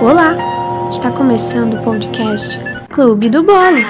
Olá! Está começando o podcast Clube do Bolo.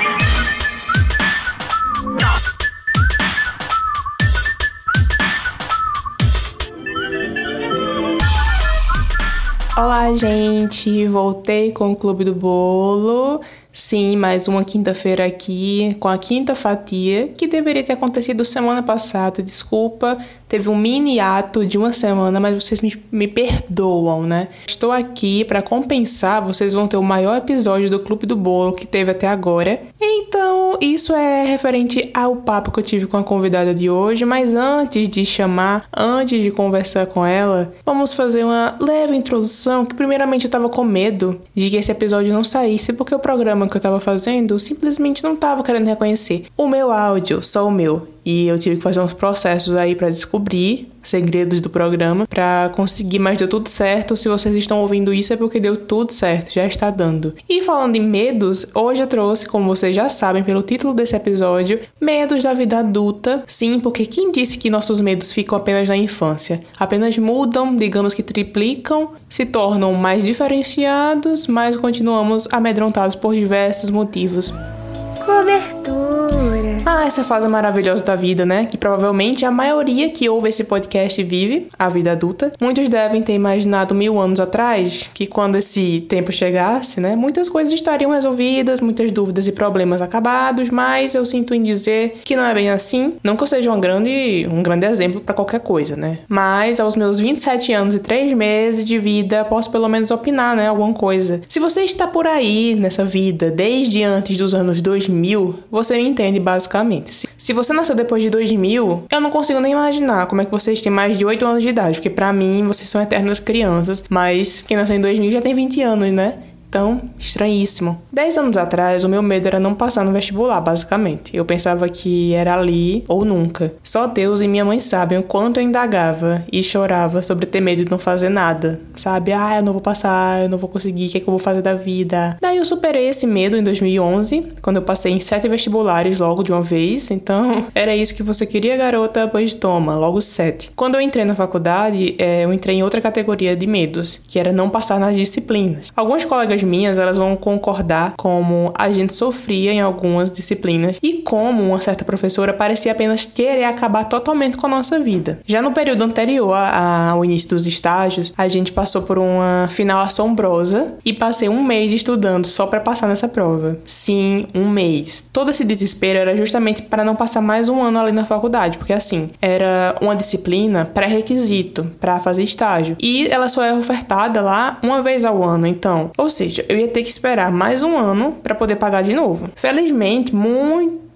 Olá, gente! Voltei com o Clube do Bolo. Sim, mais uma quinta-feira aqui com a quinta fatia, que deveria ter acontecido semana passada. Desculpa, teve um mini ato de uma semana, mas vocês me, me perdoam, né? Estou aqui para compensar, vocês vão ter o maior episódio do Clube do Bolo que teve até agora. Então, isso é referente ao papo que eu tive com a convidada de hoje, mas antes de chamar, antes de conversar com ela, vamos fazer uma leve introdução, que primeiramente eu estava com medo de que esse episódio não saísse, porque o programa que eu estava fazendo simplesmente não estava querendo reconhecer o meu áudio, só o meu. E eu tive que fazer uns processos aí para descobrir segredos do programa para conseguir, mas deu tudo certo. Se vocês estão ouvindo isso é porque deu tudo certo, já está dando. E falando em medos, hoje eu trouxe, como vocês já sabem pelo título desse episódio, medos da vida adulta. Sim, porque quem disse que nossos medos ficam apenas na infância? Apenas mudam, digamos que triplicam, se tornam mais diferenciados, mas continuamos amedrontados por diversos motivos. Cobertura. Ah, essa fase maravilhosa da vida, né? Que provavelmente a maioria que ouve esse podcast vive, a vida adulta. Muitos devem ter imaginado mil anos atrás que quando esse tempo chegasse, né? Muitas coisas estariam resolvidas, muitas dúvidas e problemas acabados, mas eu sinto em dizer que não é bem assim. Não que eu seja um grande, um grande exemplo para qualquer coisa, né? Mas aos meus 27 anos e 3 meses de vida, posso pelo menos opinar, né? Alguma coisa. Se você está por aí nessa vida desde antes dos anos 2000, você me entende basicamente. Se você nasceu depois de 2000, eu não consigo nem imaginar como é que vocês têm mais de 8 anos de idade, porque para mim vocês são eternas crianças, mas quem nasceu em 2000 já tem 20 anos, né? Então, estranhíssimo. Dez anos atrás, o meu medo era não passar no vestibular, basicamente. Eu pensava que era ali ou nunca. Só Deus e minha mãe sabem o quanto eu indagava e chorava sobre ter medo de não fazer nada. Sabe? Ah, eu não vou passar, eu não vou conseguir, o que é que eu vou fazer da vida? Daí eu superei esse medo em 2011, quando eu passei em sete vestibulares logo de uma vez. Então, era isso que você queria, garota? Pois toma, logo sete. Quando eu entrei na faculdade, é, eu entrei em outra categoria de medos, que era não passar nas disciplinas. Alguns colegas minhas, elas vão concordar como a gente sofria em algumas disciplinas e como uma certa professora parecia apenas querer acabar totalmente com a nossa vida. Já no período anterior ao início dos estágios, a gente passou por uma final assombrosa e passei um mês estudando só para passar nessa prova. Sim, um mês. Todo esse desespero era justamente para não passar mais um ano ali na faculdade, porque assim, era uma disciplina pré-requisito para fazer estágio e ela só é ofertada lá uma vez ao ano, então, ou seja, seja, eu ia ter que esperar mais um ano para poder pagar de novo. Felizmente, muito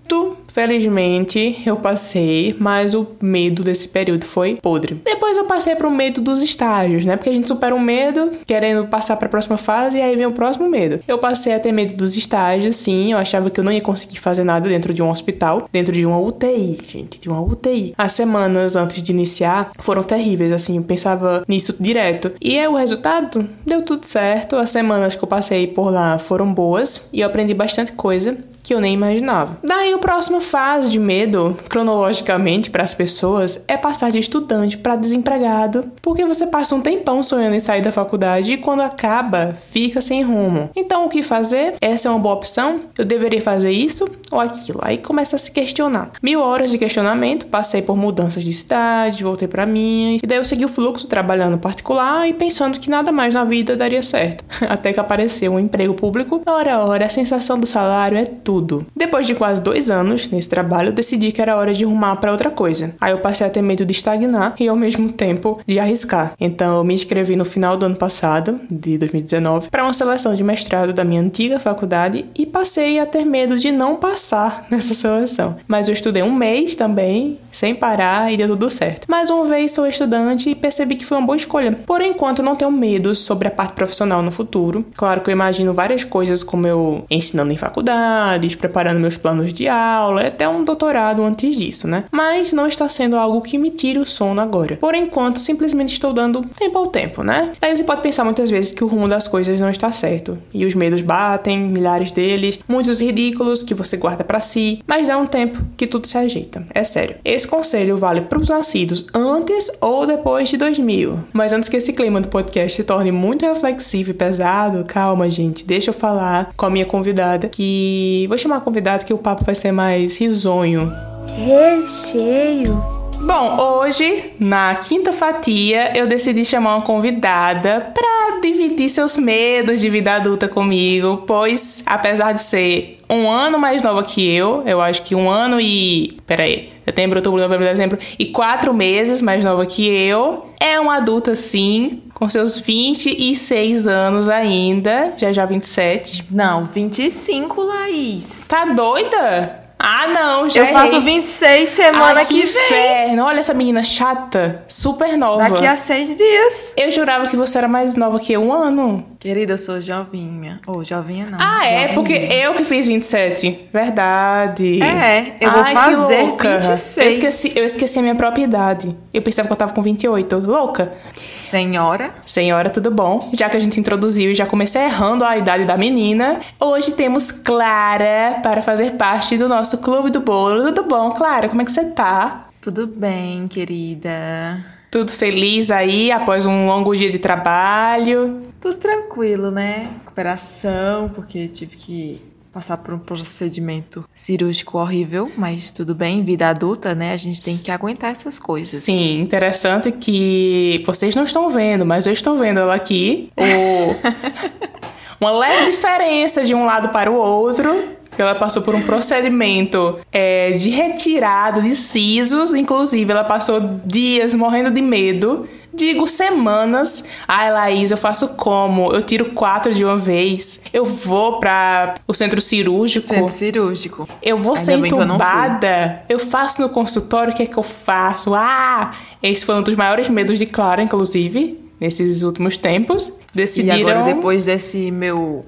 felizmente, eu passei, mas o medo desse período foi podre. Depois eu passei para o medo dos estágios, né? Porque a gente supera um medo querendo passar para a próxima fase e aí vem o próximo medo. Eu passei a ter medo dos estágios, sim, eu achava que eu não ia conseguir fazer nada dentro de um hospital, dentro de uma UTI, gente, de uma UTI. As semanas antes de iniciar foram terríveis, assim, eu pensava nisso direto. E aí, o resultado deu tudo certo. As semanas que eu passei por lá foram boas e eu aprendi bastante coisa que eu nem imaginava. Daí a próxima fase de medo, cronologicamente para as pessoas, é passar de estudante para desempregado, porque você passa um tempão sonhando em sair da faculdade e quando acaba, fica sem rumo. Então o que fazer? Essa é uma boa opção? Eu deveria fazer isso ou aquilo? Aí começa a se questionar. Mil horas de questionamento, passei por mudanças de cidade, voltei para minha, e daí eu segui o fluxo trabalhando particular e pensando que nada mais na vida daria certo. Até que apareceu um emprego público. Ora, ora, a sensação do salário é tudo. Depois de quase dois anos nesse trabalho, decidi que era hora de rumar para outra coisa. Aí eu passei a ter medo de estagnar e ao mesmo tempo de arriscar. Então eu me inscrevi no final do ano passado, de 2019, para uma seleção de mestrado da minha antiga faculdade e passei a ter medo de não passar nessa seleção. Mas eu estudei um mês também, sem parar e deu tudo certo. Mais uma vez sou estudante e percebi que foi uma boa escolha. Por enquanto não tenho medo sobre a parte profissional no futuro. Claro que eu imagino várias coisas como eu ensinando em faculdade faculdades, preparando meus planos de aula, até um doutorado antes disso, né? Mas não está sendo algo que me tire o sono agora. Por enquanto, simplesmente estou dando tempo ao tempo, né? Daí você pode pensar muitas vezes que o rumo das coisas não está certo. E os medos batem, milhares deles, muitos ridículos que você guarda guarda para si, mas dá um tempo que tudo se ajeita. É sério. Esse conselho vale para os nascidos antes ou depois de 2000. Mas antes que esse clima do podcast se torne muito reflexivo e pesado, calma, gente, deixa eu falar com a minha convidada, que vou chamar a convidada que o papo vai ser mais risonho. Recheio. Bom, hoje, na quinta fatia, eu decidi chamar uma convidada para dividir seus medos de vida adulta comigo, pois apesar de ser um ano mais nova que eu, eu acho que um ano e. Peraí, setembro, outubro, novembro, dezembro, e quatro meses mais nova que eu, é uma adulta sim, com seus 26 anos ainda, já já 27. Não, 25, Laís. Tá doida? Ah, não, já Eu faço errei. 26 semana Ai, que que vem. inferno. Olha essa menina chata, super nova. Daqui a seis dias. Eu jurava que você era mais nova que eu, um ano. Querida, eu sou jovinha. Ou jovinha não. Ah, é? jovinha. Porque eu que fiz 27. Verdade. É, eu vou Ai, fazer que louca. 26. Eu esqueci, eu esqueci a minha própria idade. Eu pensava que eu tava com 28. Louca. Senhora. Senhora, tudo bom? Já que a gente introduziu e já comecei errando a idade da menina, hoje temos Clara para fazer parte do nosso Clube do Bolo. Tudo bom, Clara? Como é que você tá? Tudo bem, querida? Tudo feliz aí após um longo dia de trabalho? Tudo tranquilo, né? Recuperação, porque tive que passar por um procedimento cirúrgico horrível, mas tudo bem, vida adulta, né? A gente tem que aguentar essas coisas. Sim, interessante que vocês não estão vendo, mas eu estou vendo ela aqui. O... Uma leve diferença de um lado para o outro. Ela passou por um procedimento é, de retirada de sisos, inclusive ela passou dias morrendo de medo. Digo semanas. Ai, Laís, eu faço como? Eu tiro quatro de uma vez. Eu vou para o centro cirúrgico. Centro cirúrgico. Eu vou Ainda ser que eu entubada. Eu, faço no consultório, o que é que eu faço? Ah! Esse foi um dos maiores medos de Clara, inclusive, nesses últimos tempos. E Decidiram. agora, depois desse meu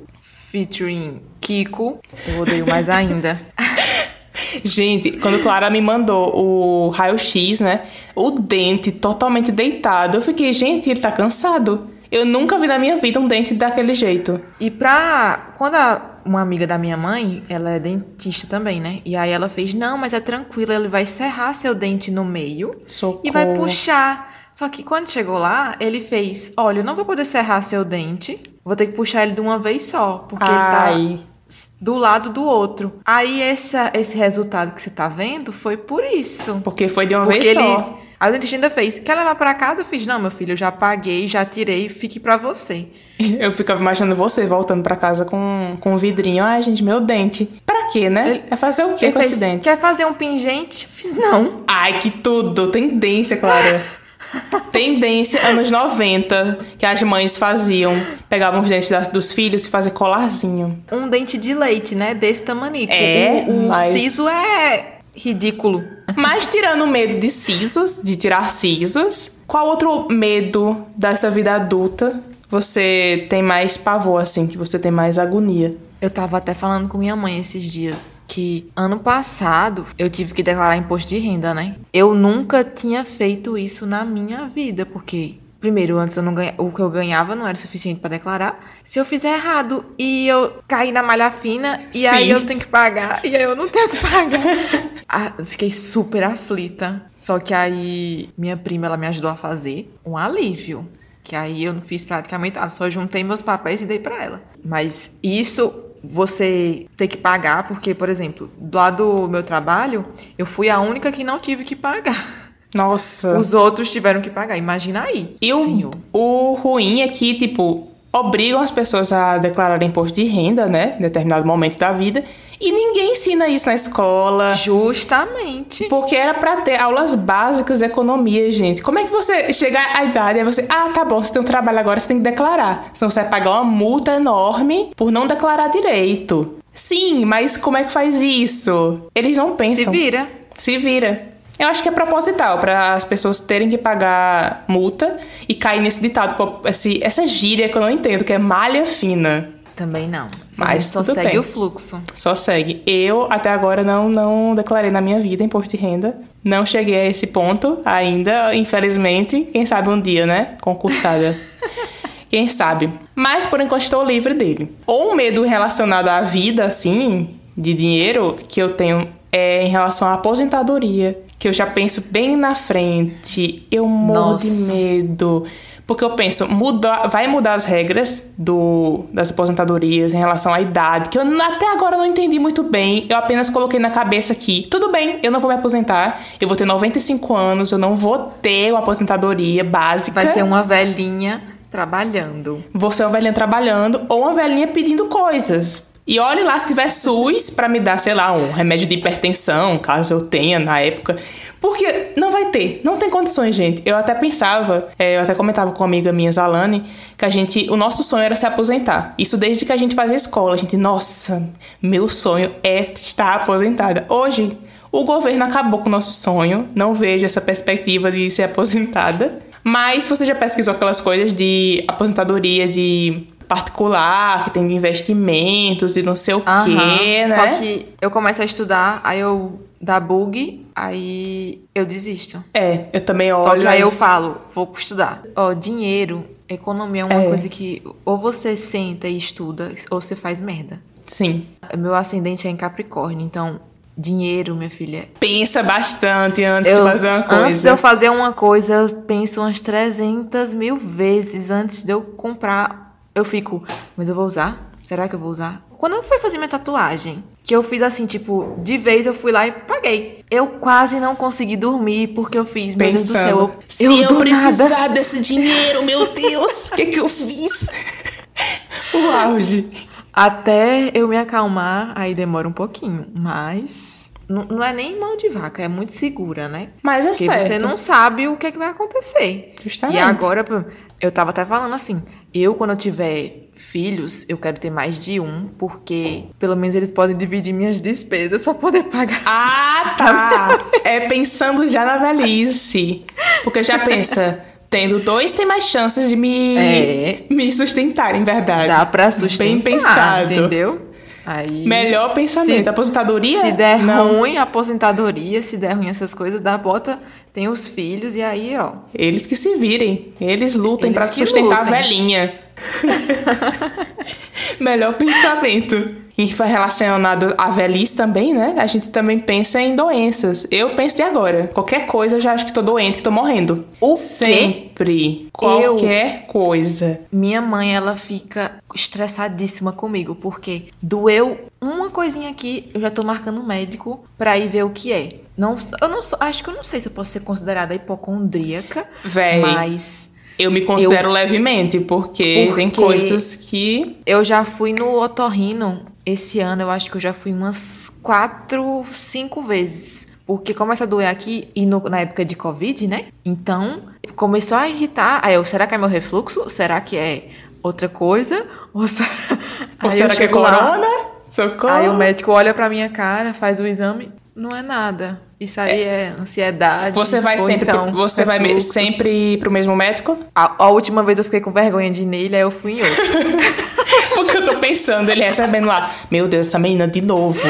featuring Kiko, eu odeio mais ainda. Gente, quando Clara me mandou o raio-x, né? O dente totalmente deitado, eu fiquei, gente, ele tá cansado. Eu nunca vi na minha vida um dente daquele jeito. E pra. Quando a- uma amiga da minha mãe, ela é dentista também, né? E aí ela fez: não, mas é tranquilo, ele vai serrar seu dente no meio Socorro. e vai puxar. Só que quando chegou lá, ele fez: olha, eu não vou poder serrar seu dente, vou ter que puxar ele de uma vez só, porque ele Ai. tá do lado do outro. Aí essa, esse resultado que você tá vendo foi por isso. Porque foi de uma Porque vez ele. só. A dentista ainda fez: quer levar pra casa? Eu fiz: não, meu filho, eu já paguei, já tirei, fique pra você. Eu ficava imaginando você voltando pra casa com, com um vidrinho. Ai, gente, meu dente. Pra quê, né? Ele- é fazer o quê com fez, esse dente? Quer fazer um pingente? Eu Fiz, não. Ai, que tudo! Tendência, Clara. Tendência anos 90, que as mães faziam. Pegavam os dentes das- dos filhos e faziam colarzinho. Um dente de leite, né? Desse tamanico. É, o, o mas- siso é ridículo. Mas tirando o medo de sisos, de tirar sisos, qual outro medo dessa vida adulta você tem mais pavor, assim, que você tem mais agonia? Eu tava até falando com minha mãe esses dias que ano passado eu tive que declarar imposto de renda, né? Eu nunca tinha feito isso na minha vida, porque primeiro, antes eu não ganha, o que eu ganhava não era suficiente pra declarar. Se eu fizer errado e eu cair na malha fina e Sim. aí eu tenho que pagar e aí eu não tenho que pagar. Ah, fiquei super aflita. Só que aí minha prima ela me ajudou a fazer um alívio. Que aí eu não fiz praticamente nada, só juntei meus papéis e dei pra ela. Mas isso você ter que pagar, porque, por exemplo, lá do meu trabalho, eu fui a única que não tive que pagar. Nossa. Os outros tiveram que pagar. Imagina aí. E o, senhor. o ruim é que, tipo, obrigam as pessoas a declarar imposto de renda, né? Em determinado momento da vida. E ninguém ensina isso na escola. Justamente. Porque era pra ter aulas básicas de economia, gente. Como é que você chega à idade e você, ah, tá bom, você tem um trabalho agora, você tem que declarar. Senão você vai pagar uma multa enorme por não declarar direito. Sim, mas como é que faz isso? Eles não Se pensam. vira. Se vira. Eu acho que é proposital para as pessoas terem que pagar multa e cair nesse ditado, esse, essa gíria que eu não entendo, que é malha fina. Também não. Mas só segue bem. o fluxo. Só segue. Eu até agora não não declarei na minha vida imposto de renda. Não cheguei a esse ponto ainda, infelizmente. Quem sabe um dia, né? Concursada. Quem sabe? Mas por enquanto estou livre dele. Ou um medo relacionado à vida, assim, de dinheiro que eu tenho é em relação à aposentadoria. Que eu já penso bem na frente. Eu morro Nossa. de medo. Porque eu penso, muda, vai mudar as regras do, das aposentadorias em relação à idade, que eu até agora não entendi muito bem. Eu apenas coloquei na cabeça que, tudo bem, eu não vou me aposentar, eu vou ter 95 anos, eu não vou ter uma aposentadoria básica. Vai ser uma velhinha trabalhando. Vou ser uma velhinha trabalhando ou uma velhinha pedindo coisas. E olhe lá se tiver SUS pra me dar, sei lá, um remédio de hipertensão, caso eu tenha na época. Porque não vai ter, não tem condições, gente. Eu até pensava, é, eu até comentava com uma amiga minha, Zalane, que a gente, o nosso sonho era se aposentar. Isso desde que a gente fazia escola. A gente, nossa, meu sonho é estar aposentada. Hoje, o governo acabou com o nosso sonho. Não vejo essa perspectiva de ser aposentada. Mas você já pesquisou aquelas coisas de aposentadoria de particular, que tem investimentos e não sei o Aham. quê, né? Só que eu começo a estudar, aí eu dá bug, aí eu desisto. É, eu também olho. Só que aí eu falo, vou estudar. Ó, dinheiro, economia é uma É. coisa que ou você senta e estuda, ou você faz merda. Sim. Meu ascendente é em Capricórnio, então dinheiro, minha filha. Pensa bastante antes Eu, de fazer uma coisa. Antes de eu fazer uma coisa, eu penso umas 300 mil vezes antes de eu comprar. Eu fico, mas eu vou usar? Será que eu vou usar? Quando eu fui fazer minha tatuagem, que eu fiz assim, tipo, de vez eu fui lá e paguei. Eu quase não consegui dormir porque eu fiz, meu Deus do céu. Pensando, Eu, se eu, eu, precisar nada. desse dinheiro, meu Deus, o que que eu fiz? o auge. Até eu me acalmar, aí demora um pouquinho. Mas não, não é nem mão de vaca, é muito segura, né? Mas é Porque certo. você não sabe o que, é que vai acontecer. Justamente. E agora, eu tava até falando assim, eu quando eu tiver filhos, eu quero ter mais de um, porque pelo menos eles podem dividir minhas despesas pra poder pagar. Ah, tá. É pensando já na velhice. Porque já pensa, tendo dois tem mais chances de me, É. me sustentar, em verdade. Dá pra sustentar, Bem pensado. entendeu? Aí, Melhor pensamento. Se- Aposentadoria? Se der não. ruim aposentadoria, se der ruim essas coisas, dá bota, tem os filhos e aí, ó. Eles que se virem. Eles lutem que sustentar lutem. a velhinha. Melhor pensamento. E foi relacionado à velhice também, né? A gente também pensa em doenças. Eu penso de agora. Qualquer coisa eu já acho que tô doente, que tô morrendo. O quê? Sempre. Qualquer coisa. Minha mãe, ela fica estressadíssima comigo, porque doeu uma coisinha aqui, eu já tô marcando um médico pra ir ver o que é. Não, eu não acho que eu não sei se eu posso ser considerada hipocondríaca, Véi. mas Eu me considero levemente, porque tem Porque- coisas que. eu já fui no otorrino esse ano, eu acho que eu já fui umas quatro, cinco vezes. Porque começa a doer aqui, e no- na época de Covid, né? Então, começou a irritar. Aí eu, será que é meu refluxo? Será que é outra coisa? Ou será, Ou será eu que é chego lá, corona? Socorro. Aí o médico olha pra minha cara, faz o exame. Não é nada. Isso aí é, ansiedade. Você vai sempre, então pro, você vai me- refluxo. sempre pro mesmo médico? A, a última vez eu fiquei com vergonha de ir nele, aí eu fui em outro. Porque eu tô pensando, ele recebendo lá. Meu Deus, essa menina de novo.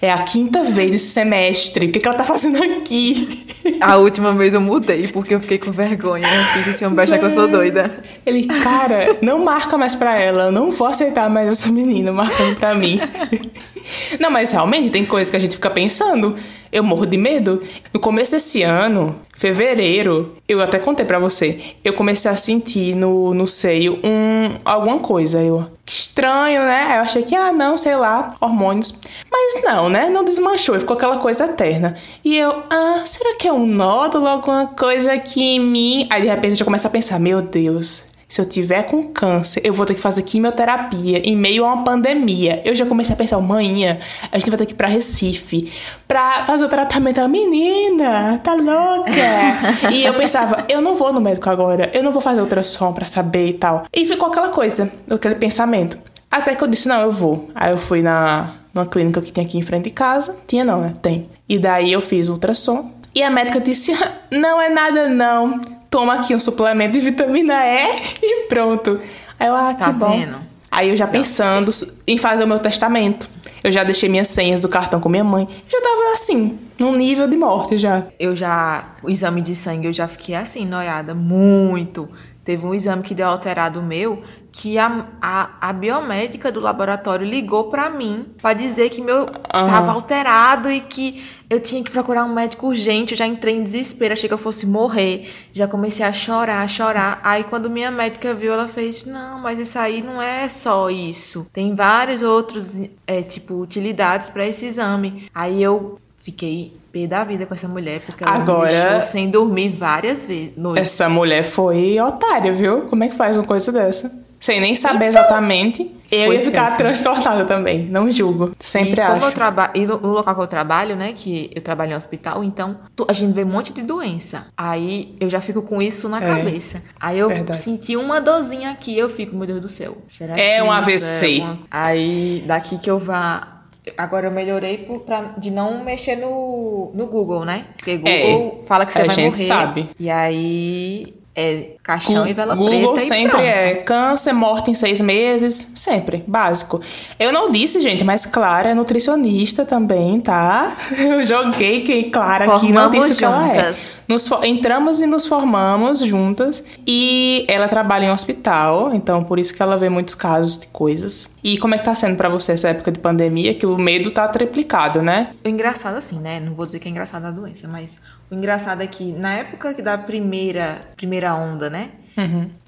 É a quinta vez esse semestre. O que, que ela tá fazendo aqui? A última vez eu mudei porque eu fiquei com vergonha. Eu fiz esse homem vai achar que eu sou doida. Ele, cara, não marca mais pra ela. Eu não vou aceitar mais essa menina marcando pra mim. Não, mas realmente tem coisas que a gente fica pensando. Eu morro de medo. No começo desse ano, fevereiro, eu até contei pra você. Eu comecei a sentir no, no seio um, alguma coisa. Eu, que estranho, né? Eu achei que, ah, não, sei lá, hormônios. Mas não, né? Não desmanchou, ficou aquela coisa eterna. E eu, ah, será que é um nódulo, alguma coisa aqui em mim? Aí de repente eu começo a pensar, meu Deus, se eu tiver com câncer, eu vou ter que fazer quimioterapia em meio a uma pandemia. Eu já comecei a pensar, manhã, a gente vai ter que ir pra Recife pra fazer o tratamento. Ela, menina, tá louca? e eu pensava, eu não vou no médico agora, eu não vou fazer ultrassom pra saber e tal. E ficou aquela coisa, aquele pensamento. Até que eu disse, não, eu vou. Aí eu fui na numa clínica que tem aqui em frente de casa. Tinha não, né? Tem. E daí eu fiz o ultrassom. E a médica disse, não é nada não. Toma aqui um suplemento de vitamina E e pronto. Aí eu, ah, Tá que bom. vendo? Aí eu já pensando em fazer o meu testamento. Eu já deixei minhas senhas do cartão com minha mãe. Eu já tava assim, num nível de morte já. Eu já, o exame de sangue, eu já fiquei assim, noiada, muito. Teve um exame que deu alterado o meu, que a, a, a biomédica do laboratório ligou pra mim pra dizer que meu tava alterado e que eu tinha que procurar um médico urgente. Eu já entrei em desespero, achei que eu fosse morrer. Já comecei a chorar, a chorar. Aí quando minha médica viu, ela fez: Não, mas isso aí não é só isso. Tem vários outros, é, tipo, utilidades pra esse exame. Aí eu fiquei pé da vida com essa mulher, porque ela Agora- me deixou sem dormir várias vezes. noites. Essa mulher foi otária, viu? Como é que faz uma coisa dessa? Sem nem saber exatamente. Eu ia ficar péssimo. transtornada também, não julgo. Sempre e como eu acho. trabalho e no, local que eu trabalho, né, que eu trabalho em hospital, então tu- a gente vê um monte de doença. Aí eu já fico com isso na É, cabeça. Aí eu verdade. senti uma dorzinha aqui, eu fico, meu Deus do céu. Será É que um AVC. uma- Aí daqui que eu vá Agora eu melhorei por, pra, de não mexer no, no Google, né? Porque Google fala que você É, a vai gente morrer. sabe. E aí é caixão Gu- e vela Google preta e sempre é câncer, morte em seis meses, sempre, básico. Eu não disse, gente, mas Clara é nutricionista também, tá? Eu joguei que Clara aqui não Formamos disse o que ela é. juntas. Nos entramos e nos formamos juntas e ela trabalha em hospital, então por isso que ela vê muitos casos de coisas. E como é que tá sendo pra você essa época de pandemia, que o medo tá triplicado, né? O engraçado, assim, né? Não vou dizer que é engraçado a doença, mas o engraçado é que na época da primeira, primeira onda, né?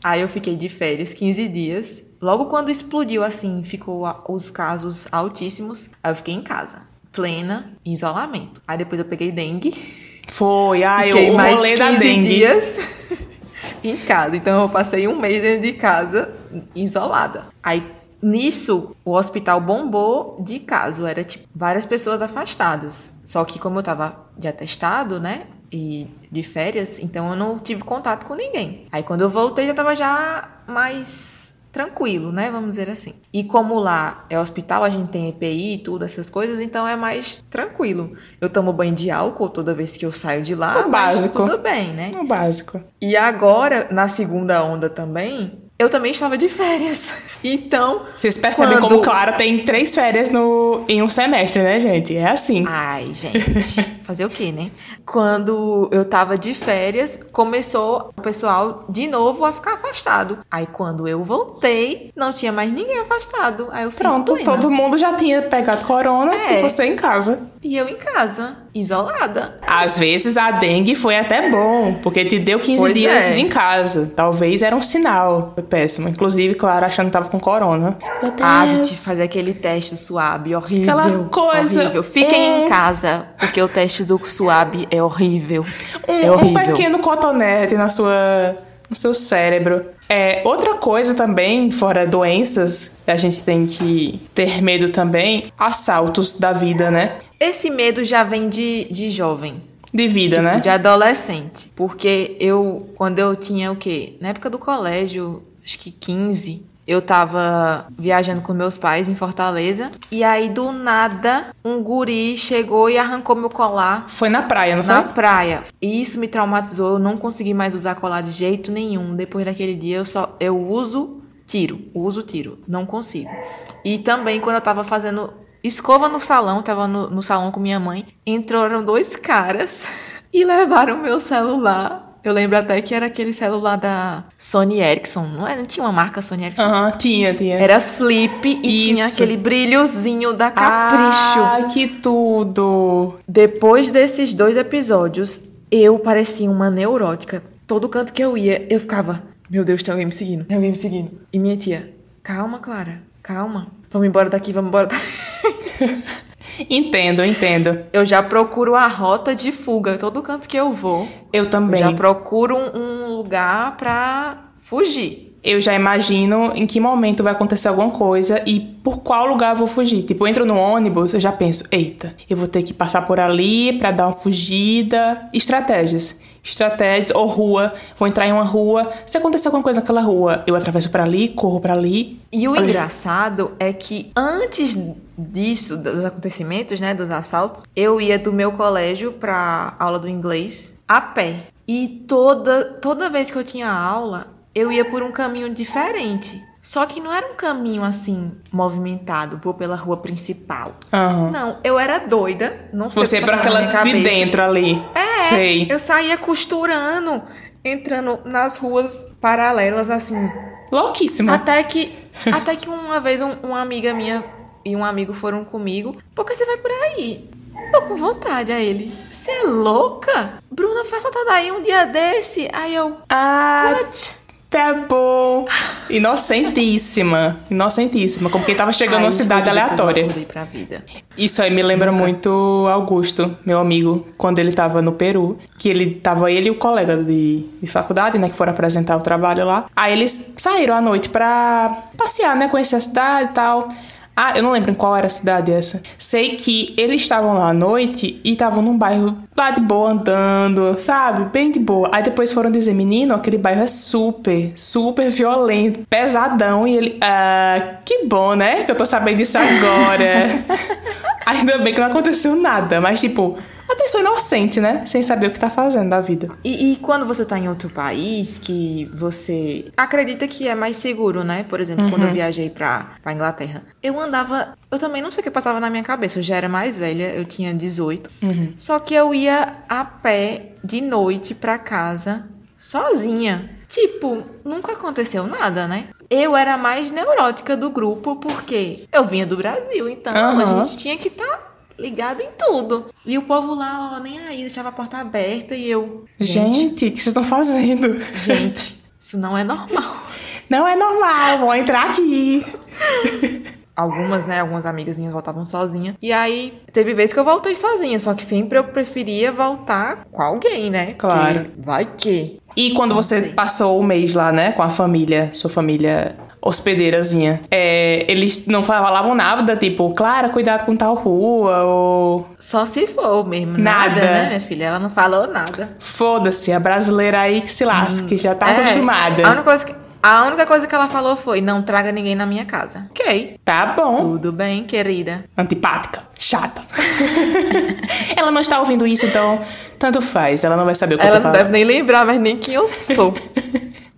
Aí eu fiquei de férias 15 dias. Logo quando explodiu, assim, ficou a- os casos altíssimos, aí eu fiquei em casa, plena, em isolamento. Aí depois eu peguei dengue. Foi, ai, Fiquei o mais rolê 15 da dengue. dias em casa. Então eu passei um mês dentro de casa, isolada. Aí nisso, o hospital bombou de caso. Era tipo várias pessoas afastadas. Só que como eu tava de atestado, né? E de férias, então eu não tive contato com ninguém. Aí quando eu voltei já tava já mais tranquilo, né? Vamos dizer assim. E como lá é hospital, a gente tem EPI e tudo, essas coisas, então é mais tranquilo. Eu tomo banho de álcool toda vez que eu saio de lá, O básico. tudo bem, né? O básico. E agora, na segunda onda também, eu também estava de férias. Então. Vocês percebem quando- como Clara tem três férias no, em um semestre, né, gente? É assim. Ai, gente. Fazer o quê, né? Quando eu tava de férias, começou o pessoal de novo a ficar afastado. Aí quando eu voltei, não tinha mais ninguém afastado. Aí eu fiz Pronto, plena. todo mundo já tinha pegado corona É. e você em casa. E eu em casa, isolada. Às vezes a dengue foi até bom, porque te deu 15 Pois dias é. de em casa. Talvez era um sinal. Foi péssimo. Inclusive, Clara achando que tava com corona. Meu Deus. Ah, de fazer aquele teste suave, horrível. Aquela coisa, Horrível. Fiquem um- em casa, porque o teste do suave é horrível. um, é um horrível. pequeno cotonete na sua, no seu cérebro. É, outra coisa também, fora doenças, a gente tem que ter medo também, assaltos da vida, né? Esse medo já vem de, de jovem. De vida, né? Tipo, De adolescente. Porque eu, quando eu tinha o quê? Na época do colégio, acho que 15, eu tava viajando com meus pais em Fortaleza. E aí, do nada, um guri chegou e arrancou meu colar Foi na praia, não na foi? praia. E isso me traumatizou. Eu não consegui mais usar colar de jeito nenhum. Depois daquele dia, eu só eu uso tiro. Uso tiro. Não consigo. E também, quando eu tava fazendo escova no salão, tava no, no salão com minha mãe, entraram dois caras e levaram meu celular. Eu lembro até que era aquele celular da Sony Ericsson. Não, é? não tinha uma marca Sony Ericsson. Aham, tinha, tinha. Era flip e tinha Isso. aquele brilhozinho da Capricho. Ai, que tudo! Depois desses dois episódios, eu parecia uma neurótica. Todo canto que eu ia, eu ficava, meu Deus, tem alguém me seguindo, tem alguém me seguindo. E minha tia, calma, Clara, calma. Vamos embora daqui, vamos embora daqui. Entendo, entendo. Eu já procuro a rota de fuga. Todo canto que eu vou, Eu eu também. já procuro um, um lugar pra fugir. Eu já imagino em que momento vai acontecer alguma coisa e por qual lugar eu vou fugir. Tipo, eu entro no ônibus, eu já penso, eita, eu vou ter que passar por ali pra dar uma fugida. Estratégias. Estratégias, ou rua, vou entrar em uma rua. Se acontecer alguma coisa naquela rua, eu atravesso pra ali, corro pra ali. E o engraçado é que antes disso, dos acontecimentos, né, dos assaltos, eu ia do meu colégio pra aula do inglês a pé. E toda, toda vez que eu tinha aula, eu ia por um caminho diferente. Só que não era um caminho assim, movimentado, vou pela rua principal. Aham. Não, eu era doida, não sei Você na aquelas de dentro ali. É, Sei. eu saía costurando, entrando nas ruas paralelas, assim. Louquíssima. Até que, até que uma vez um- uma amiga minha e um amigo foram comigo. Por que você vai por aí? Tô com vontade a ele. Você é louca? Bruna, foi soltar daí um dia desse. Aí eu. Ah, What? Tá bom. Inocentíssima. Inocentíssima. Como quem tava chegando numa cidade aleatória. pra vida. Isso aí me lembra muito Augusto, meu amigo, quando ele tava no Peru. Que ele tava ele e o colega de, de faculdade, né? Que foram apresentar o trabalho lá. Aí eles saíram à noite pra passear, né? Conhecer a cidade e tal. Ah, eu não lembro em qual era a cidade essa. Sei que eles estavam lá à noite e estavam num bairro lá de boa andando, sabe? Bem de boa. Aí depois foram dizer, menino, aquele bairro é super, super violento, pesadão. E ele, ah, que bom, né? Que eu tô sabendo disso agora. Ainda bem que não aconteceu nada, mas tipo, a pessoa inocente, né? Sem saber o que tá fazendo da vida. E, e quando você tá em outro país que você acredita que é mais seguro, né? Por exemplo, quando eu viajei pra, pra Inglaterra, eu andava. Eu também não sei o que passava na minha cabeça. Eu já era mais velha, eu tinha 18. Só que eu ia a pé de noite pra casa sozinha. Tipo, nunca aconteceu nada, né? Eu era a mais neurótica do grupo porque eu vinha do Brasil, então a Aham. gente tinha que estar ligado em tudo. E o povo lá, ó, nem aí, deixava a porta aberta e eu. Gente, o que vocês estão fazendo? Gente, isso não é normal. Não é normal, vou entrar aqui. Algumas, né, algumas amigas minhas voltavam sozinha. E aí, teve vezes que eu voltei sozinha, só que sempre eu preferia voltar com alguém, né? Claro. vai que. E quando você sei. passou o mês lá, né, com a família, sua família hospedeirazinha, é, eles não falavam nada, tipo, Clara, cuidado com tal rua, ou Só se for mesmo. Nada. Nada, né, minha filha? Ela não falou nada. foda-se, a brasileira aí que se lasque, já tá É, acostumada. A única, coisa que, a única coisa que ela falou foi: não traga ninguém na minha casa. Ok. Tá bom. Tudo bem, querida. Antipática, chata. ela não está ouvindo isso, então tanto faz, ela não vai saber o que Ela eu tô não falando. deve nem lembrar mais nem quem eu sou.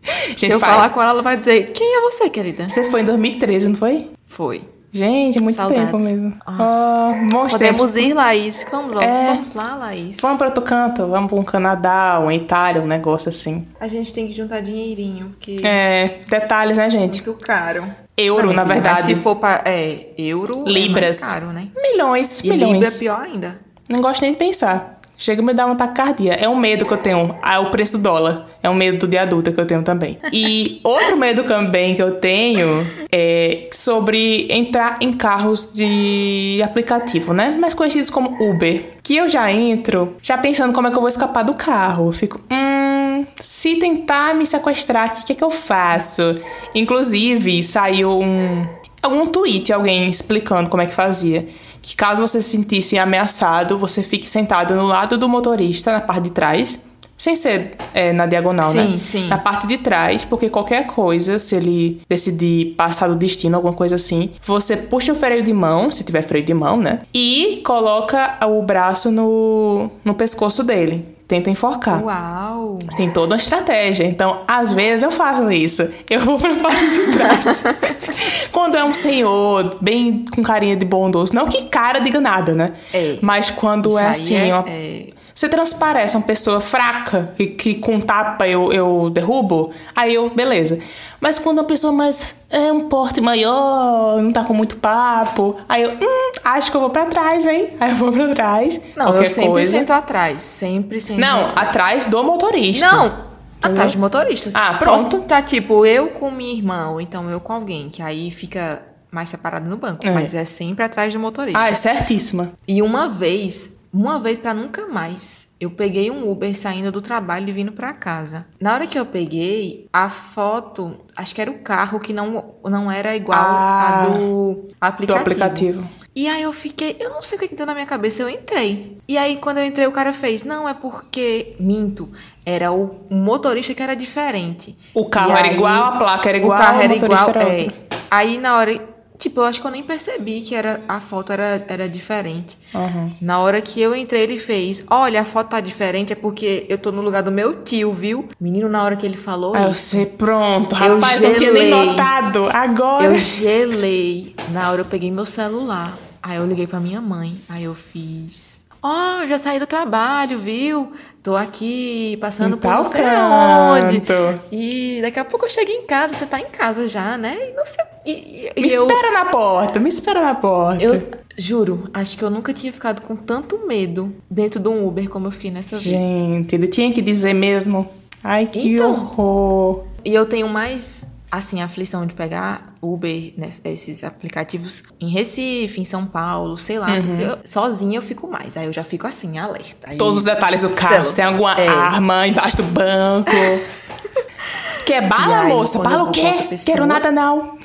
Gente, Se eu fala- falar com ela, ela vai dizer: quem é você, querida? Você foi em 2013, não foi? Foi. Gente, muito Saudades. tempo mesmo. Ah. Oh, bons tempos. Podemos ir, Laís. Vamos, lá, É. vamos lá, Laís. Vamos para outro canto, vamos para um Canadá, uma Itália, um negócio assim. A gente tem que juntar dinheirinho, porque É, detalhes, né, é gente? muito caro. Euro, na verdade. Se for para é, euro, Libras. é caro, né? Milhões, E milhões. libra é pior ainda. Não gosto nem de pensar. Chega a me dar uma taquicardia. É um medo que eu tenho. Ah, o preço do dólar. É um medo de adulta que eu tenho também. E outro medo também que eu tenho é sobre entrar em carros de aplicativo, né? Mais conhecidos como Uber. Que eu já entro já pensando como é que eu vou escapar do carro. Eu fico, hum, se tentar me sequestrar aqui, o que é que eu faço? Inclusive, saiu um algum tweet, alguém explicando como é que fazia. Que caso você se sentisse ameaçado, você fique sentado no lado do motorista, na parte de trás. Sem ser é, na diagonal, né? Sim, sim. Na parte de trás, porque qualquer coisa, se ele decidir passar do destino, alguma coisa assim, você puxa o freio de mão, se tiver freio de mão, né? E coloca o braço no, no pescoço dele. Tenta enforcar. Uau! Tem toda uma estratégia. Então, às vezes eu faço isso. Eu vou pra parte de trás. quando é um senhor bem com carinha de bondoso. Não que cara diga nada, né? É. Mas quando é assim, é- uma- é- você transparece uma pessoa fraca e que com tapa eu, eu derrubo, aí eu, beleza. Mas quando uma pessoa mais é um porte maior, não tá com muito papo, aí eu, hum, acho que eu vou pra trás, hein? Aí eu vou pra trás. Não, qualquer eu sempre coisa. sento atrás. Sempre sento Não, atrás do motorista. Não, atrás de motoristas. Ah, pronto. tá tipo eu com minha irmã, ou então eu com alguém, que aí fica mais separado no banco. É. Mas é sempre atrás do motorista. Ah, é certíssima. E uma vez, uma vez pra nunca mais, eu peguei um Uber saindo do trabalho e vindo pra casa. Na hora que eu peguei, a foto, acho que era o carro que não, não era igual Ah, a do aplicativo. Do aplicativo. E aí eu fiquei, eu não sei o que que deu na minha cabeça, eu entrei. E aí quando eu entrei, o cara fez, não, é porque, minto, era o, o motorista que era diferente. O carro E era aí, igual, a placa era igual, o carro o era motorista igual, era é. Aí na hora, Tipo, eu acho que eu nem percebi que era, a foto era, era diferente. Uhum. Na hora que eu entrei, ele fez: Olha, a foto tá diferente, é porque eu tô no lugar do meu tio, viu? Menino, na hora que ele falou eu sei, pronto. Eu Rapaz, eu não tinha nem gelei. notado. Agora. eu gelei. Na hora eu peguei meu celular. Aí eu liguei pra minha mãe. Aí eu fiz: Ó, já saí do trabalho, viu? Tô aqui passando por não sei onde. E daqui a pouco eu chego em casa, você tá em casa já, né? E não sei. E, e- Me eu, espera na porta, me espera na porta. eu juro, acho que eu nunca tinha ficado com tanto medo dentro de um Uber como eu fiquei nessa vez. Gente, ele tinha que dizer mesmo. Ai, que Então. horror. E eu tenho mais, assim, a aflição de pegar Uber, né, esses aplicativos em Recife, em São Paulo, sei lá, Uhum. porque eu- sozinha eu fico mais. Aí eu já fico assim, alerta. Aí- Todos os detalhes do carro. Se tem alguma É. arma embaixo do banco. Quer bala, aí, moça? Bala o quê? pessoa- Quero nada, não.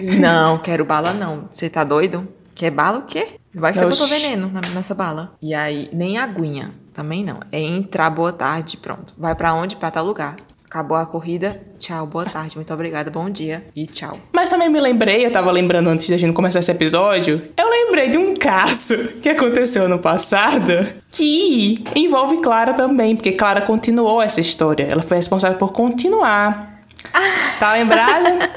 Não, quero bala não. Você tá doido? Quer bala o quê? Vai que você botou veneno nessa bala. E aí, nem aguinha. Também não. É entrar, boa tarde, pronto. Vai pra onde? Pra tal lugar. Acabou a corrida. Tchau, boa tarde, muito obrigada, bom dia e tchau. Mas também me lembrei, eu tava lembrando antes da gente começar esse episódio, eu lembrei de um caso que aconteceu no passado que envolve Clara também, porque Clara continuou essa história. Ela foi responsável por continuar. Tá lembrada?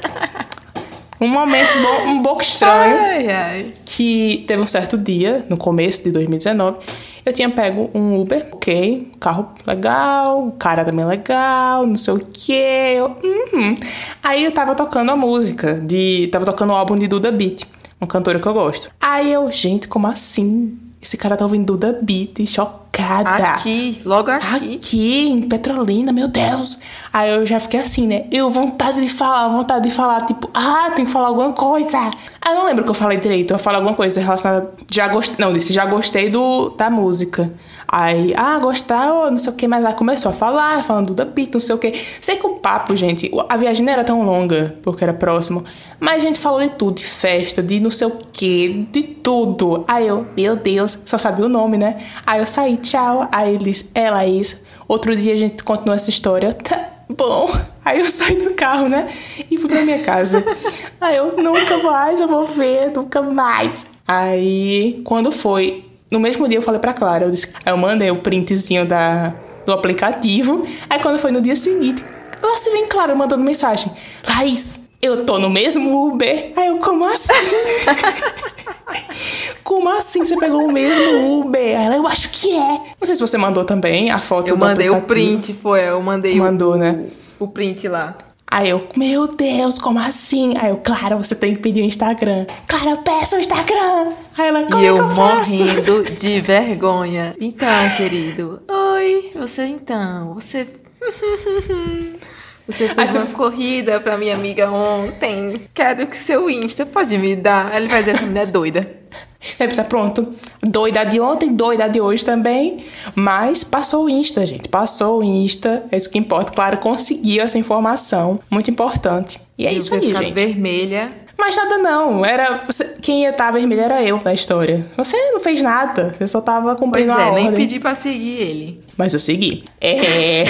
Um momento bom- um pouco estranho. Ai, ai. que teve um certo dia, no começo de 2019, eu tinha pego um Uber, ok, carro legal, cara também legal, não sei o quê. eu, uhum. Aí eu tava tocando a música, de, tava tocando o álbum de Duda Beat, uma cantora que eu gosto. Aí eu, gente, como assim? Esse cara tá ouvindo Duda Beat, chocada. Aqui, logo aqui. Aqui, em Petrolina, meu Deus. Aí eu já fiquei assim, né? Eu, vontade de falar, vontade de falar, tipo, ah, tem que falar alguma coisa. Aí eu não lembro o que eu falei direito. Eu falei alguma coisa relacionada. Já gostei. Não, disse, já gostei do, da música. Aí, ah, gostar, não sei o que, mas aí começou a falar, falando da beat, não sei o que. Sei que o papo, gente, a viagem não era tão longa, porque era próximo. Mas a gente falou de tudo, de festa, de não sei o que, de tudo. Aí eu, meu Deus, só sabia o nome, né? Aí eu saí, tchau. Aí eles, é Laís. Outro dia a gente continuou essa história. Tá bom. Aí eu saí do carro, né? E fui pra minha casa. Aí eu, nunca mais eu vou ver, nunca mais. Aí, quando foi no mesmo dia eu falei pra Clara, eu, disse, aí eu mandei o printzinho da, do aplicativo. Aí quando foi no dia seguinte, ela se vem Clara mandando mensagem. Laís, eu tô no mesmo Uber. Aí eu, como assim? como assim você pegou o mesmo Uber? Aí ela, eu acho que é. Não sei se você mandou também a foto Eu do mandei o print, foi, eu mandei Mandou, o, né? o print lá. Aí eu, meu Deus, como assim? Aí eu, Clara, você tem que pedir o Instagram. Clara, peça o Instagram. Aí ela, como e é eu que eu faço? morrendo de vergonha. Então, querido. Oi, você então. Você. Você fez você- uma corrida pra minha amiga ontem. Quero que seu Insta pode me dar. Ele vai dizer essa mulher é doida. Aí pensa, pronto, doida de ontem, doida de hoje também. Mas passou o Insta, gente. Passou o Insta. É isso que importa. Claro, conseguiu essa informação. Muito importante. E é E isso aí, gente. vermelha. Mas nada não. Era. você- quem ia estar vermelho era eu na história. Você não fez nada. Você só tava Pois cumprindo a é, nem ordem. pedi pra seguir ele. Mas eu segui. É.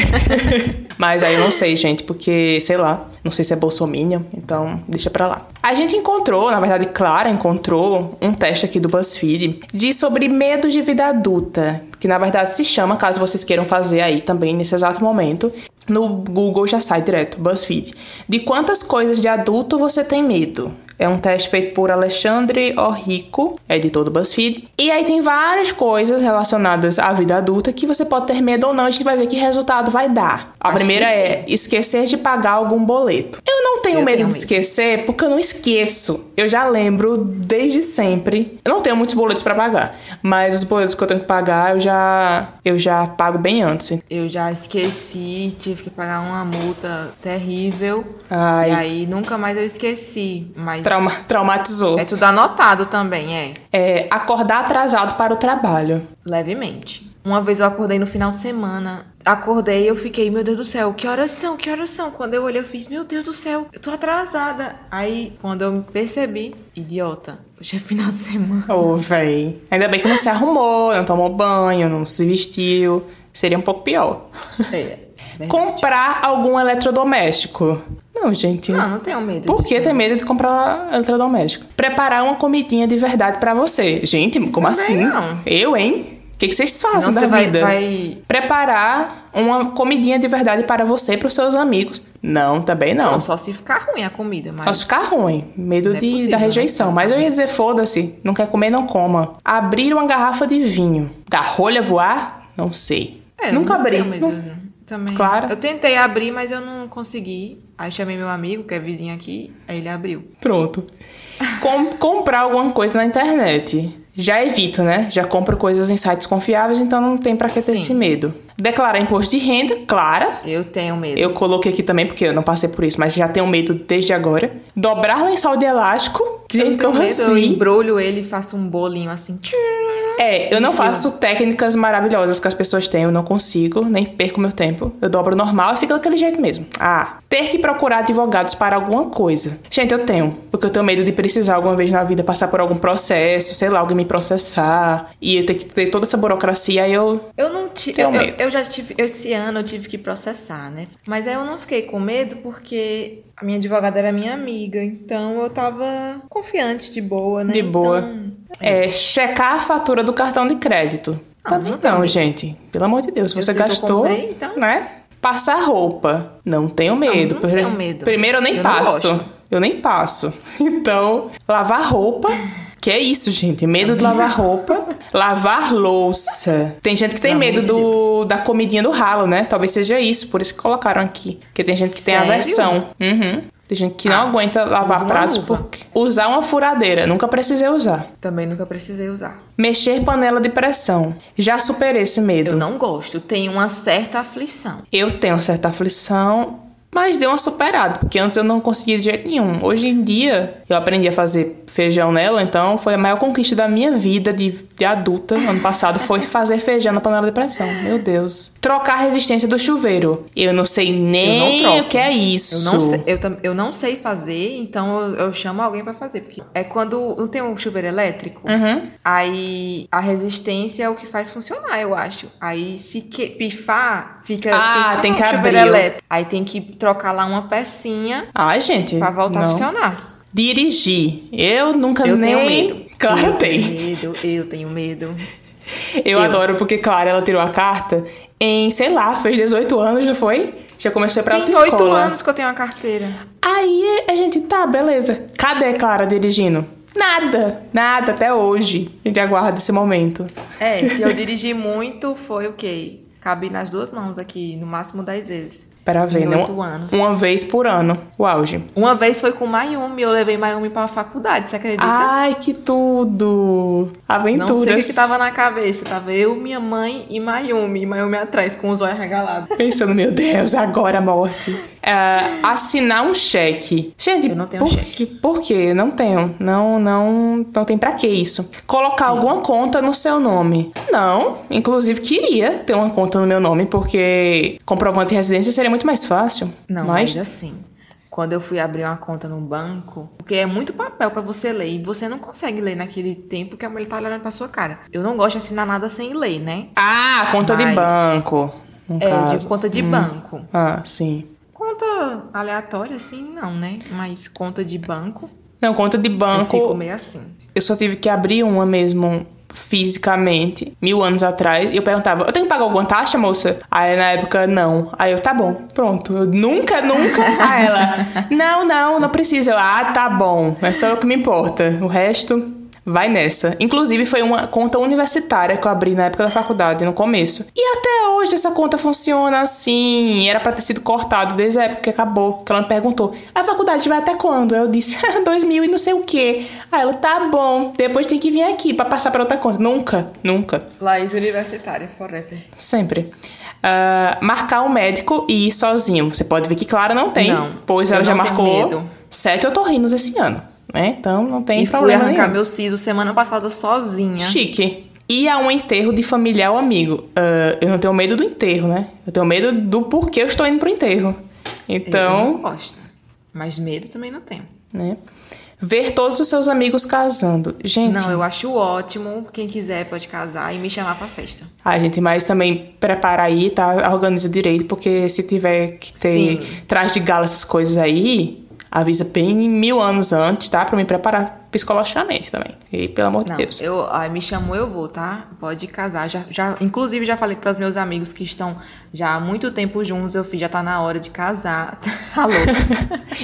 Mas aí eu não sei, gente, porque, sei lá, não sei se é bolsominion, então deixa pra lá. A gente encontrou, na verdade, Clara encontrou um teste aqui do BuzzFeed de sobre medo de vida adulta, que na verdade se chama, caso vocês queiram fazer aí também nesse exato momento, no Google já sai direto, BuzzFeed. De quantas coisas de adulto você tem medo? É um teste feito por Alexandre Orrico, editor do BuzzFeed. E aí tem várias coisas relacionadas à vida adulta que você pode ter medo ou não. A gente vai ver que resultado vai dar. A Acho primeira é esquecer de pagar algum boleto. Eu não tenho Eu medo tenho de medo. esquecer porque eu não esqueço. Eu já lembro desde sempre. Eu não tenho muitos boletos pra pagar, mas os boletos que eu tenho que pagar eu já eu já pago bem antes. Eu já esqueci, tive que pagar uma multa terrível. Ai. E aí nunca mais eu esqueci. Mas Trauma, traumatizou. é tudo anotado também, é. É, acordar atrasado para o trabalho. Levemente. Uma vez eu acordei no final de semana. Acordei e eu fiquei, meu Deus do céu, que horas são? Que horas são? Quando eu olhei, eu fiz, meu Deus do céu, eu tô atrasada. Aí, quando eu me percebi, idiota, hoje é final de semana. Ô, véi. Ainda bem que não se arrumou, não tomou banho, não se vestiu. Seria um pouco pior. É. verdade. Comprar algum eletrodoméstico. Não, gente. Não, não tenho medo Por que ter medo de comprar eletrodoméstico? Preparar uma comidinha de verdade pra você. Gente, como Também assim? não. Eu, hein? O que, que vocês fazem Senão da você vai, vida? vai... Preparar uma comidinha de verdade para você e para os seus amigos. Não, também não. Não, só se ficar ruim a comida, mas... Posso ficar ruim, medo é de, possível, da né? rejeição. Mas eu ia dizer, foda-se, não quer comer, não coma. Abrir uma garrafa de vinho. Da rolha voar? Não sei. É, Nunca não abri. tenho medo, Não- não. Também. Claro. Eu tentei abrir, mas eu não consegui. Aí chamei meu amigo, que é vizinho aqui, aí ele abriu. Pronto. Com- comprar alguma coisa na internet. Já evito, né? Já compro coisas em sites confiáveis, então não tem pra que ter Sim. esse medo. Declarar imposto de renda, clara. Eu tenho medo. Eu coloquei aqui também, porque eu não passei por isso, mas já tenho medo desde agora. Dobrar lençol de elástico. Eu Gente, como medo, eu assim? embrulho ele e faço um bolinho assim. É, eu não faço técnicas maravilhosas que as pessoas têm, eu não consigo, nem perco meu tempo. Eu dobro normal e fica daquele jeito mesmo. Ah, ter que procurar advogados para alguma coisa. Gente, eu tenho, porque eu tenho medo de precisar alguma vez na vida passar por algum processo, sei lá, alguém me processar e eu ter que ter toda essa burocracia, eu Eu não. Tenho Eu, medo. eu já tive. Eu, esse ano eu tive que processar, né? Mas aí eu não fiquei com medo porque a minha advogada era minha amiga. Então eu tava confiante, de boa, né? de boa. Então, É, checar a fatura do cartão de crédito. Não, Também não tenho não, medo. gente. Pelo amor de Deus, se Eu você eu gastou, comprei, então- né? Passar roupa. Não tenho medo. não Pri- tenho medo. Primeiro eu nem Eu não passo. Eu nem passo. Então, lavar roupa. Que é isso, gente? Medo de lavar roupa. Lavar louça. Tem gente que tem Pelo medo de do, da comidinha do ralo, né? Talvez seja isso, por isso que colocaram aqui. Porque tem gente que tem Sério? aversão. Uhum. Tem gente que não Ah, aguenta lavar pratos porque. Usar uma furadeira. Nunca precisei usar. também nunca precisei usar. Mexer panela de pressão. Já superei esse medo. Eu não gosto. Tenho uma certa aflição. Eu tenho certa aflição, mas deu uma superada, porque antes eu não conseguia de jeito nenhum. Hoje em dia, eu aprendi a fazer feijão nela, então foi a maior conquista da minha vida de, de adulta, ano passado, foi fazer feijão na panela de pressão. Meu Deus. Trocar a resistência do chuveiro. Eu não sei nem não o que é isso. Eu não, sei, eu, eu não sei fazer, então eu, eu chamo alguém pra fazer. Porque é quando não tem um chuveiro elétrico, Uhum. aí a resistência é o que faz funcionar, eu acho. Aí se que, pifar, fica Ah, assim, tem como que chuveiro abrir. Aí tem que trocar lá uma pecinha Ai, gente. pra voltar não. a funcionar. Dirigir. Eu nunca Eu nem. tenho medo. Claro, eu tem. tenho medo, eu tenho medo. Eu, Eu. adoro porque, claro, ela tirou a carta em, sei lá, fez 18 anos, não foi? Já começou a ir pra Tem autoescola. oito anos que eu tenho uma carteira. Aí a gente, tá, beleza. Cadê Clara dirigindo? Nada, nada, até hoje. A gente aguarda esse momento. É, se eu dirigir muito, foi o quê? Cabe nas duas mãos aqui, no máximo dez vezes. Para ver, né? anos. Uma vez por ano, o auge. Uma vez foi com Mayumi, eu levei Mayumi pra faculdade, você acredita? Ai, que tudo! Aventuras. Não sei o que, que tava na cabeça. Tava eu, minha mãe e Mayumi. E Mayumi atrás, com os olhos regalados. Pensando, meu Deus, agora a morte. É, assinar um cheque. Gente, Eu não tenho por, cheque. Por quê? Não tenho. Não, não, não tem pra que isso. Colocar alguma conta no seu nome. Não. Inclusive, queria ter uma conta no meu nome, porque comprovante de residência seria muito mais fácil. Não, mas mas assim, quando eu fui abrir uma conta no banco, porque é muito papel pra você ler e você não consegue ler naquele tempo que a mulher tá olhando pra sua cara. Eu não gosto de assinar nada sem ler, né? Ah, conta de Mas- banco. No É, caso. de conta de banco. Ah, sim. Conta aleatória, assim, não, né? Mas conta de banco, Não, conta de eu banco. fico meio assim. Eu só tive que abrir uma mesmo fisicamente, mil anos atrás, e eu perguntava, eu tenho que pagar alguma taxa, moça? Aí na época, não. Aí eu, tá bom, pronto. Eu, nunca, nunca. Aí ela, não, não, não precisa. Eu, ah, tá bom. É só o que me importa. O resto, vai nessa. Inclusive, foi uma conta universitária que eu abri na época da faculdade, no começo. E até hoje essa conta funciona assim. Era pra ter sido cortado desde a época que acabou. Que ela me perguntou, a faculdade vai até quando? Eu disse, 2000 e não sei o quê. Aí ela, tá bom. Depois tem que vir aqui pra passar pra outra conta. Nunca, nunca. Laís Universitária, forever. Sempre. Ah, marcar um médico e ir sozinho. Você pode ver que Clara não tem, Não, pois ela já marcou sete otorrinos esse ano, né? Então não tem e fui problema arrancar nenhum. meu siso semana passada sozinha. Chique. Ir a um enterro de familiar ou amigo. Ah, eu não tenho medo do enterro, né? Eu tenho medo do porquê eu estou indo pro enterro. Eu Então, não gosto. Mas medo também não tenho. né? Ver todos os seus amigos casando. Gente, Não, eu acho ótimo. Quem quiser pode casar e me chamar pra festa. a gente mais também prepara aí, tá? Organiza direito, porque se tiver que ter Sim. traje de gala, essas coisas aí, avisa bem mil anos antes, tá? Pra me preparar psicologicamente também. E pelo amor Não, de Deus. eu, ai, me chamou, eu vou, tá? Pode casar. Já, já, inclusive, já falei para os meus amigos que estão já há muito tempo juntos. Eu fiz, já tá na hora de casar. Tá louco?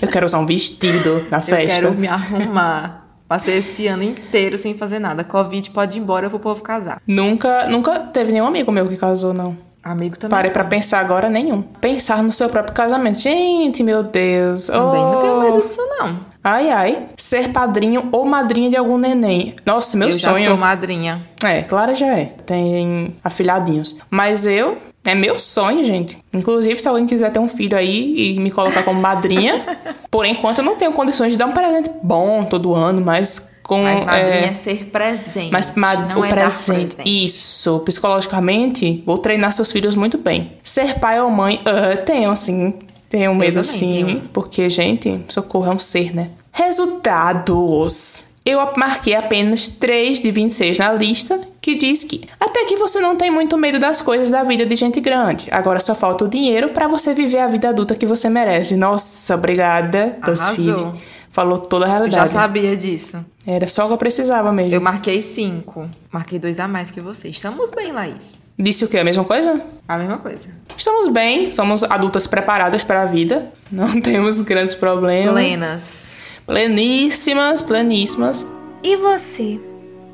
Eu quero usar um vestido na Eu festa. quero me arrumar. Passei esse ano inteiro sem fazer nada. Covid pode ir embora pro povo casar. Nunca, nunca teve nenhum amigo meu que casou, não. Amigo também. Parei pra pensar agora, nenhum. Pensar no seu próprio casamento. Gente, meu Deus. Também não tenho Oh. medo disso, não. Ai, ai. Ser padrinho ou madrinha de algum neném. Nossa, meu eu já sonho. sou madrinha. É, Clara já é. Tem afilhadinhos. Mas eu. É meu sonho, gente. Inclusive, se alguém quiser ter um filho aí e me colocar como madrinha. por enquanto, eu não tenho condições de dar um presente bom todo ano, mas com. Mas madrinha é, é ser presente. mas o é presente. presente. Isso, psicologicamente, vou treinar seus filhos muito bem. Ser pai ou mãe, ah, tenho sim. Tenho medo sim. tenho. Porque, gente, socorro é um ser, né? Resultados. Eu marquei apenas 3 de 26 na lista, que diz que até que você não tem muito medo das coisas da vida de gente grande. Agora só falta o dinheiro pra você viver a vida adulta que você merece. Nossa, obrigada. Arrasou. Falou toda a Eu já realidade. sabia disso. Era só o que eu precisava mesmo. Eu marquei cinco. Marquei dois a mais que você. Estamos bem, Laís. Disse o quê? A mesma coisa? A mesma coisa. Estamos bem, somos adultas preparadas para a vida, não temos grandes problemas. Plenas. Pleníssimas, pleníssimas. E você?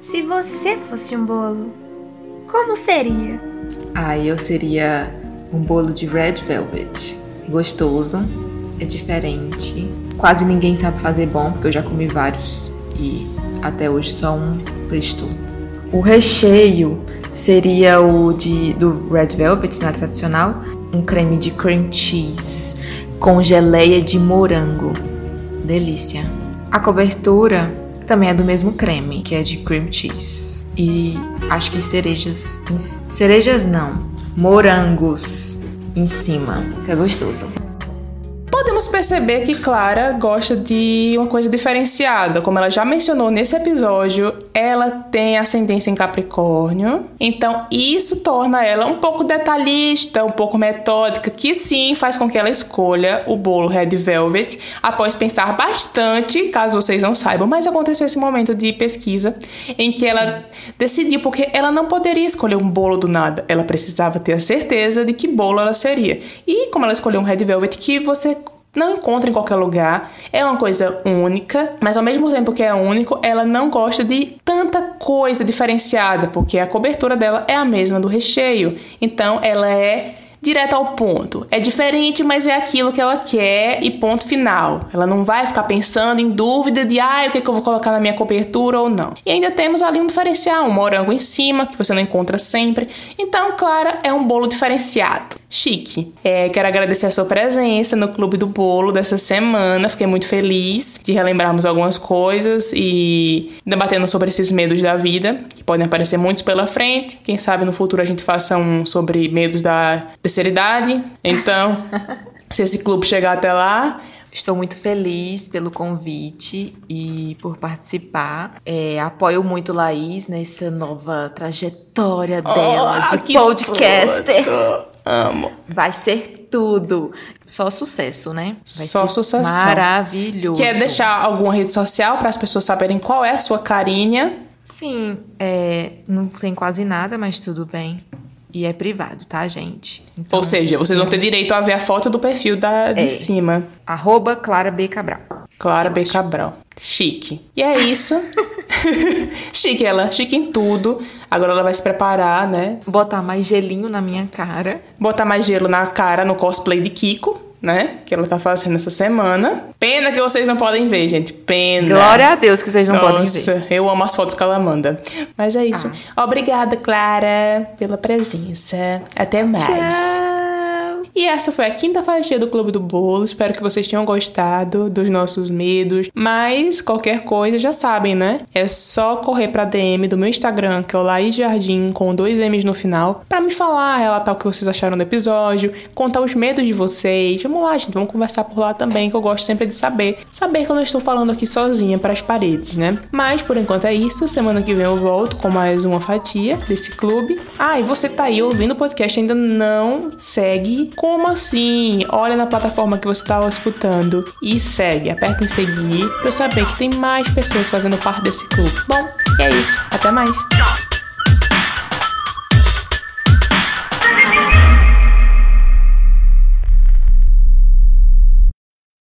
Se você fosse um bolo, como seria? Ah, eu seria um bolo de red velvet. Gostoso, é diferente. Quase ninguém sabe fazer bom, porque eu já comi vários e até hoje só um prestou. O recheio seria o de do red velvet, na tradicional, um creme de cream cheese com geleia de morango. Delícia. A cobertura também é do mesmo creme, que é de cream cheese. E acho que cerejas. Cerejas não. Morangos em cima. Que é gostoso. Podemos perceber que Clara gosta de uma coisa diferenciada. Como ela já mencionou nesse episódio, ela tem ascendência em Capricórnio. Então, isso torna ela um pouco detalhista, um pouco metódica, que sim faz com que ela escolha o bolo Red Velvet após pensar bastante, caso vocês não saibam. Mas aconteceu esse momento de pesquisa em que ela decidiu, porque ela não poderia escolher um bolo do nada. Ela precisava ter a certeza de que bolo ela seria. E como ela escolheu um Red Velvet que você não encontra em qualquer lugar, é uma coisa única, mas ao mesmo tempo que é único, ela não gosta de tanta coisa diferenciada, porque a cobertura dela é a mesma do recheio. Então ela é direto ao ponto. É diferente, mas é aquilo que ela quer e ponto final. Ela não vai ficar pensando em dúvida de ah, o que, que eu vou colocar na minha cobertura ou não. E ainda temos ali um diferencial, um morango em cima, que você não encontra sempre. Então, Clara, é um bolo diferenciado. Chique. É, quero agradecer a sua presença no Clube do Bolo dessa semana. Fiquei muito feliz de relembrarmos algumas coisas e debatendo sobre esses medos da vida, que podem aparecer muitos pela frente. Quem sabe no futuro a gente faça um sobre medos da terceira idade. Então, se esse clube chegar até lá, Estou muito feliz pelo convite e por participar. É, apoio muito Laís nessa nova trajetória dela Ah, de podcaster. amo. Vai ser tudo. Só sucesso, né? Vai Só ser sucesso. Maravilhoso. Quer deixar alguma rede social para as pessoas saberem qual é a sua carinha? Sim, é, não tem quase nada, mas tudo bem. E é privado, tá, gente? Então, Ou seja, vocês vão ter direito a ver a foto do perfil da, de É. cima. arroba Clara B. Cabral. Clara B. Cabral. Chique. E é isso. chique ela, chique em tudo. Agora ela vai se preparar, né? Botar mais gelinho na minha cara. Botar mais gelo na cara no cosplay de Kiko, né? Que ela tá fazendo essa semana. Pena que vocês não podem ver, gente. Pena. Glória a Deus que vocês não podem ver. Nossa, eu amo as fotos que ela manda. Mas é isso. Ah. Obrigada, Clara, pela presença. Até mais. Tchau. E essa foi a quinta fatia do Clube do Bolo. Espero que vocês tenham gostado dos nossos medos. Mas qualquer coisa já sabem, né? É só correr pra DM do meu Instagram, que é o Laís Jardim, com dois M's no final, para me falar, relatar o que vocês acharam do episódio, contar os medos de vocês. Vamos lá, gente, vamos conversar por lá também, que eu gosto sempre de saber. Saber que eu não estou falando aqui sozinha para as paredes, né? Mas por enquanto é isso. Semana que vem eu volto com mais uma fatia desse clube. Ah, e você tá aí ouvindo o podcast ainda não segue? Como assim? Olha na plataforma que você está escutando e segue. Aperta em seguir para eu saber que tem mais pessoas fazendo parte desse clube. Bom, é isso. Até mais.